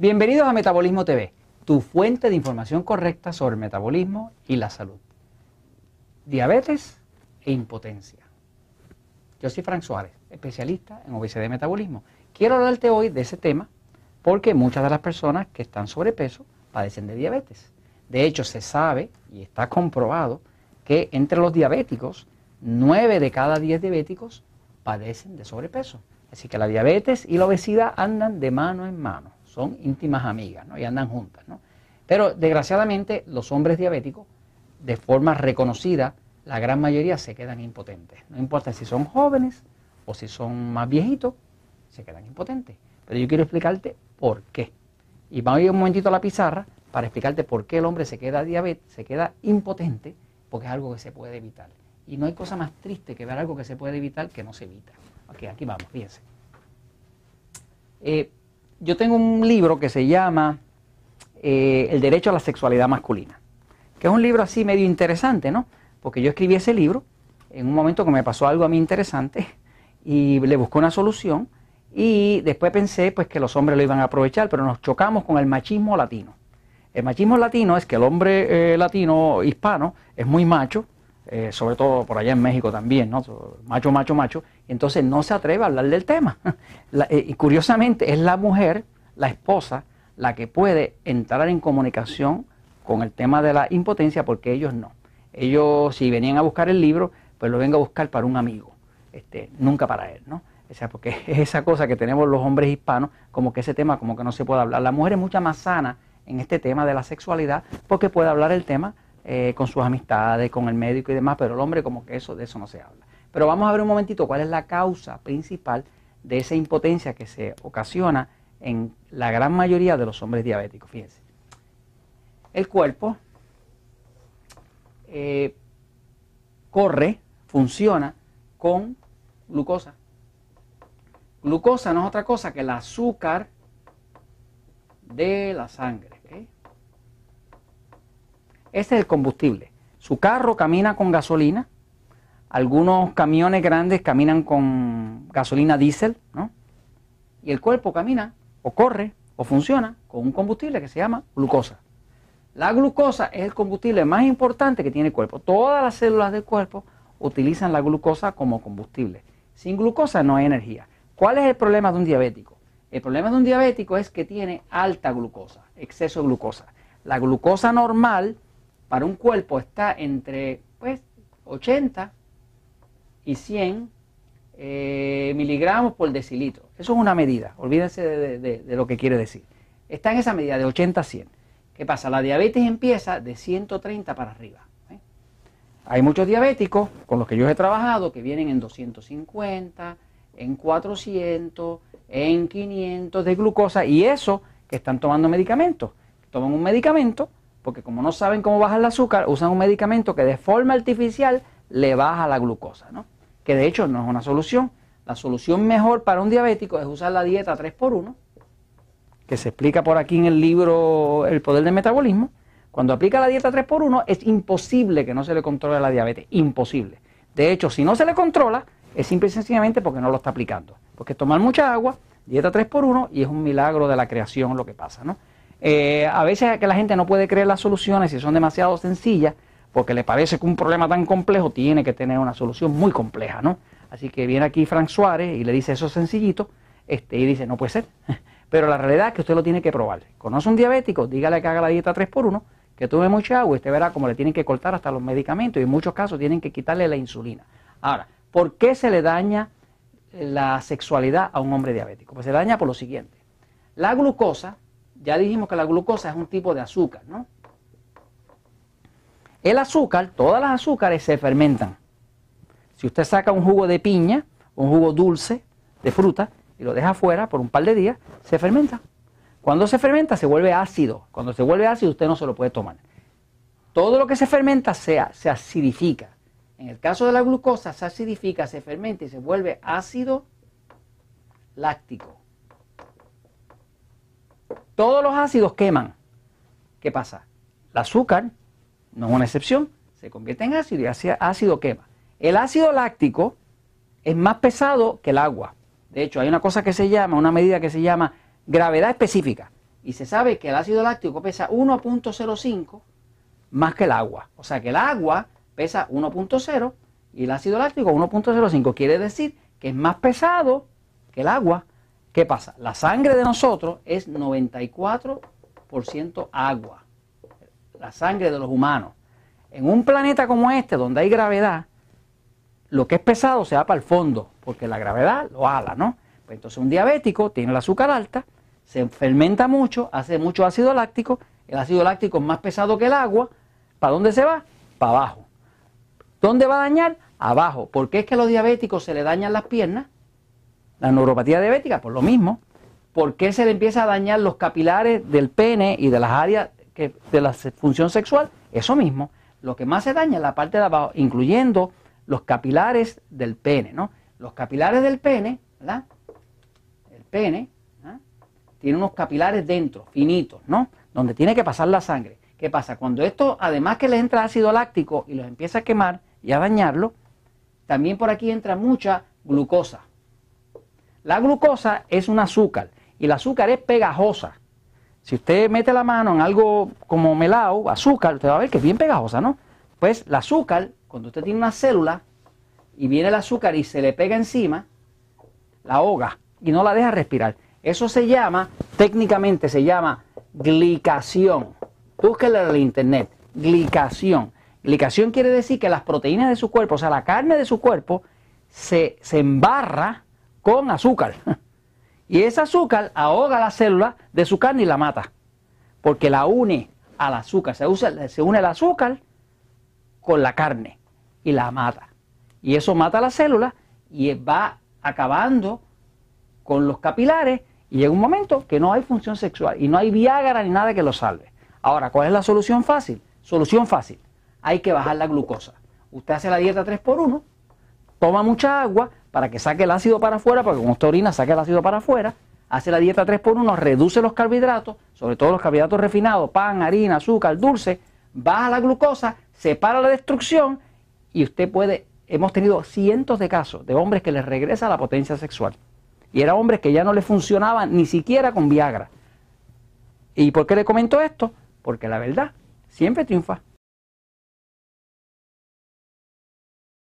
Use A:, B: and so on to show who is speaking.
A: Bienvenidos a Metabolismo TV, tu fuente de información correcta sobre el metabolismo y la salud. Diabetes e impotencia. Yo soy Frank Suárez, especialista en obesidad y metabolismo. Quiero hablarte hoy de ese tema porque muchas de las personas que están sobrepeso padecen de diabetes. De hecho, se sabe y está comprobado que entre los diabéticos, 9 de cada 10 diabéticos padecen de sobrepeso. Así que la diabetes y la obesidad andan de mano en mano, son íntimas amigas ¿no? y andan juntas. ¿no? Pero desgraciadamente los hombres diabéticos, de forma reconocida, la gran mayoría se quedan impotentes. No importa si son jóvenes o si son más viejitos, se quedan impotentes. Pero yo quiero explicarte por qué. Y vamos a ir un momentito a la pizarra para explicarte por qué el hombre se queda diabetes, se queda impotente, porque es algo que se puede evitar. Y no hay cosa más triste que ver algo que se puede evitar que no se evita. Ok, aquí vamos, fíjense. Eh, yo tengo un libro que se llama eh, El derecho a la sexualidad masculina, que es un libro así medio interesante, ¿no? Porque yo escribí ese libro en un momento que me pasó algo a mí interesante y le busqué una solución y después pensé pues que los hombres lo iban a aprovechar, pero nos chocamos con el machismo latino. El machismo latino es que el hombre eh, latino hispano es muy macho, eh, sobre todo por allá en México también, ¿no? macho, macho, macho, entonces no se atreve a hablar del tema. Eh, y curiosamente es la mujer, la esposa, la que puede entrar en comunicación con el tema de la impotencia porque ellos no. Ellos si venían a buscar el libro, pues lo vengo a buscar para un amigo, este, nunca para él, ¿no? O sea, porque es esa cosa que tenemos los hombres hispanos, como que ese tema como que no se puede hablar. La mujer es mucha más sana en este tema de la sexualidad porque puede hablar el tema eh, con sus amistades, con el médico y demás, pero el hombre como que eso, de eso no se habla. Pero vamos a ver un momentito cuál es la causa principal de esa impotencia que se ocasiona en la gran mayoría de los hombres diabéticos. Fíjense. El cuerpo eh, corre, funciona con glucosa. Glucosa no es otra cosa que el azúcar de la sangre. Ese es el combustible. Su carro camina con gasolina. Algunos camiones grandes caminan con gasolina diésel, ¿no? Y el cuerpo camina o corre o funciona con un combustible que se llama glucosa. La glucosa es el combustible más importante que tiene el cuerpo. Todas las células del cuerpo utilizan la glucosa como combustible. Sin glucosa no hay energía. ¿Cuál es el problema de un diabético? El problema de un diabético es que tiene alta glucosa, exceso de glucosa. La glucosa normal para un cuerpo está entre pues, 80 y 100 eh, miligramos por decilitro. Eso es una medida, olvídense de, lo que quiere decir. Está en esa medida de 80 a 100. ¿Qué pasa? La diabetes empieza de 130 para arriba. ¿eh? Hay muchos diabéticos con los que yo he trabajado que vienen en 250, en 400, en 500 de glucosa y eso que están tomando medicamentos. Toman un medicamento porque como no saben cómo bajar el azúcar, usan un medicamento que de forma artificial le baja la glucosa, ¿no? Que de hecho no es una solución. La solución mejor para un diabético es usar la dieta 3x1, que se explica por aquí en el libro El poder del metabolismo. Cuando aplica la dieta 3x1 es imposible que no se le controle la diabetes, imposible. De hecho, si no se le controla, es simple y sencillamente porque no lo está aplicando. Porque tomar mucha agua, dieta 3x1 y es un milagro de la creación lo que pasa, ¿no? Eh, a veces que la gente no puede creer las soluciones si son demasiado sencillas, porque le parece que un problema tan complejo tiene que tener una solución muy compleja, ¿no? Así que viene aquí Frank Suárez y le dice eso sencillito, este, y dice, no puede ser. Pero la realidad es que usted lo tiene que probar. Conoce un diabético, dígale que haga la dieta 3x1, que tome mucha agua y usted verá cómo le tienen que cortar hasta los medicamentos y en muchos casos tienen que quitarle la insulina. Ahora, ¿por qué se le daña la sexualidad a un hombre diabético? Pues se daña por lo siguiente. La glucosa ya dijimos que la glucosa es un tipo de azúcar, ¿no? El azúcar, todas las azúcares se fermentan. Si usted saca un jugo de piña, un jugo dulce de fruta, y lo deja afuera por un par de días, se fermenta. Cuando se fermenta se vuelve ácido. Cuando se vuelve ácido usted no se lo puede tomar. Todo lo que se fermenta se, se acidifica. En el caso de la glucosa se acidifica, se fermenta y se vuelve ácido láctico. Todos los ácidos queman. ¿Qué pasa? El azúcar no es una excepción, se convierte en ácido y ácido quema. El ácido láctico es más pesado que el agua. De hecho, hay una cosa que se llama, una medida que se llama gravedad específica. y se sabe que el ácido láctico pesa 1.05 más que el agua. O sea que el agua pesa 1.0 y el ácido láctico 1.05. Quiere decir que es más pesado que el agua. ¿Qué pasa? La sangre de nosotros es 94% agua. La sangre de los humanos. En un planeta como este, donde hay gravedad, lo que es pesado se va para el fondo, porque la gravedad lo ala, ¿no? Pues entonces un diabético tiene el azúcar alta, se fermenta mucho, hace mucho ácido láctico, el ácido láctico es más pesado que el agua, ¿para dónde se va? Para abajo. ¿Dónde va a dañar? Abajo. ¿Por qué es que a los diabéticos se le dañan las piernas? La neuropatía diabética, por lo mismo. ¿Por qué se le empieza a dañar los capilares del pene y de las áreas de la función sexual? Eso mismo. Lo que más se daña es la parte de abajo, incluyendo los capilares del pene, ¿no? Los capilares del pene, ¿verdad? El pene ¿ah? tiene unos capilares dentro, finitos, ¿no? Donde tiene que pasar la sangre. ¿Qué pasa? Cuando esto, además que le entra ácido láctico y los empieza a quemar y a dañarlo, también por aquí entra mucha glucosa. La glucosa es un azúcar y el azúcar es pegajosa. Si usted mete la mano en algo como melao, azúcar, usted va a ver que es bien pegajosa, ¿no? Pues el azúcar cuando usted tiene una célula y viene el azúcar y se le pega encima, la ahoga y no la deja respirar. Eso se llama, técnicamente se llama glicación. Búsquelo en el internet, glicación. Glicación quiere decir que las proteínas de su cuerpo, o sea, la carne de su cuerpo, se, se embarra con azúcar. Y ese azúcar ahoga la célula de su carne y la mata. Porque la une al azúcar. Se, usa, se une el azúcar con la carne y la mata. Y eso mata la célula y va acabando con los capilares y llega un momento que no hay función sexual y no hay Viagra ni nada que lo salve. Ahora, ¿cuál es la solución fácil? Solución fácil. Hay que bajar la glucosa. Usted hace la dieta 3x1, toma mucha agua para que saque el ácido para afuera, porque con usted orina saque el ácido para afuera, hace la dieta 3x1, reduce los carbohidratos, sobre todo los carbohidratos refinados, pan, harina, azúcar, dulce, baja la glucosa, separa la destrucción y usted puede, hemos tenido cientos de casos de hombres que les regresa la potencia sexual. Y eran hombres que ya no les funcionaban ni siquiera con Viagra. ¿Y por qué le comento esto? Porque la verdad siempre triunfa.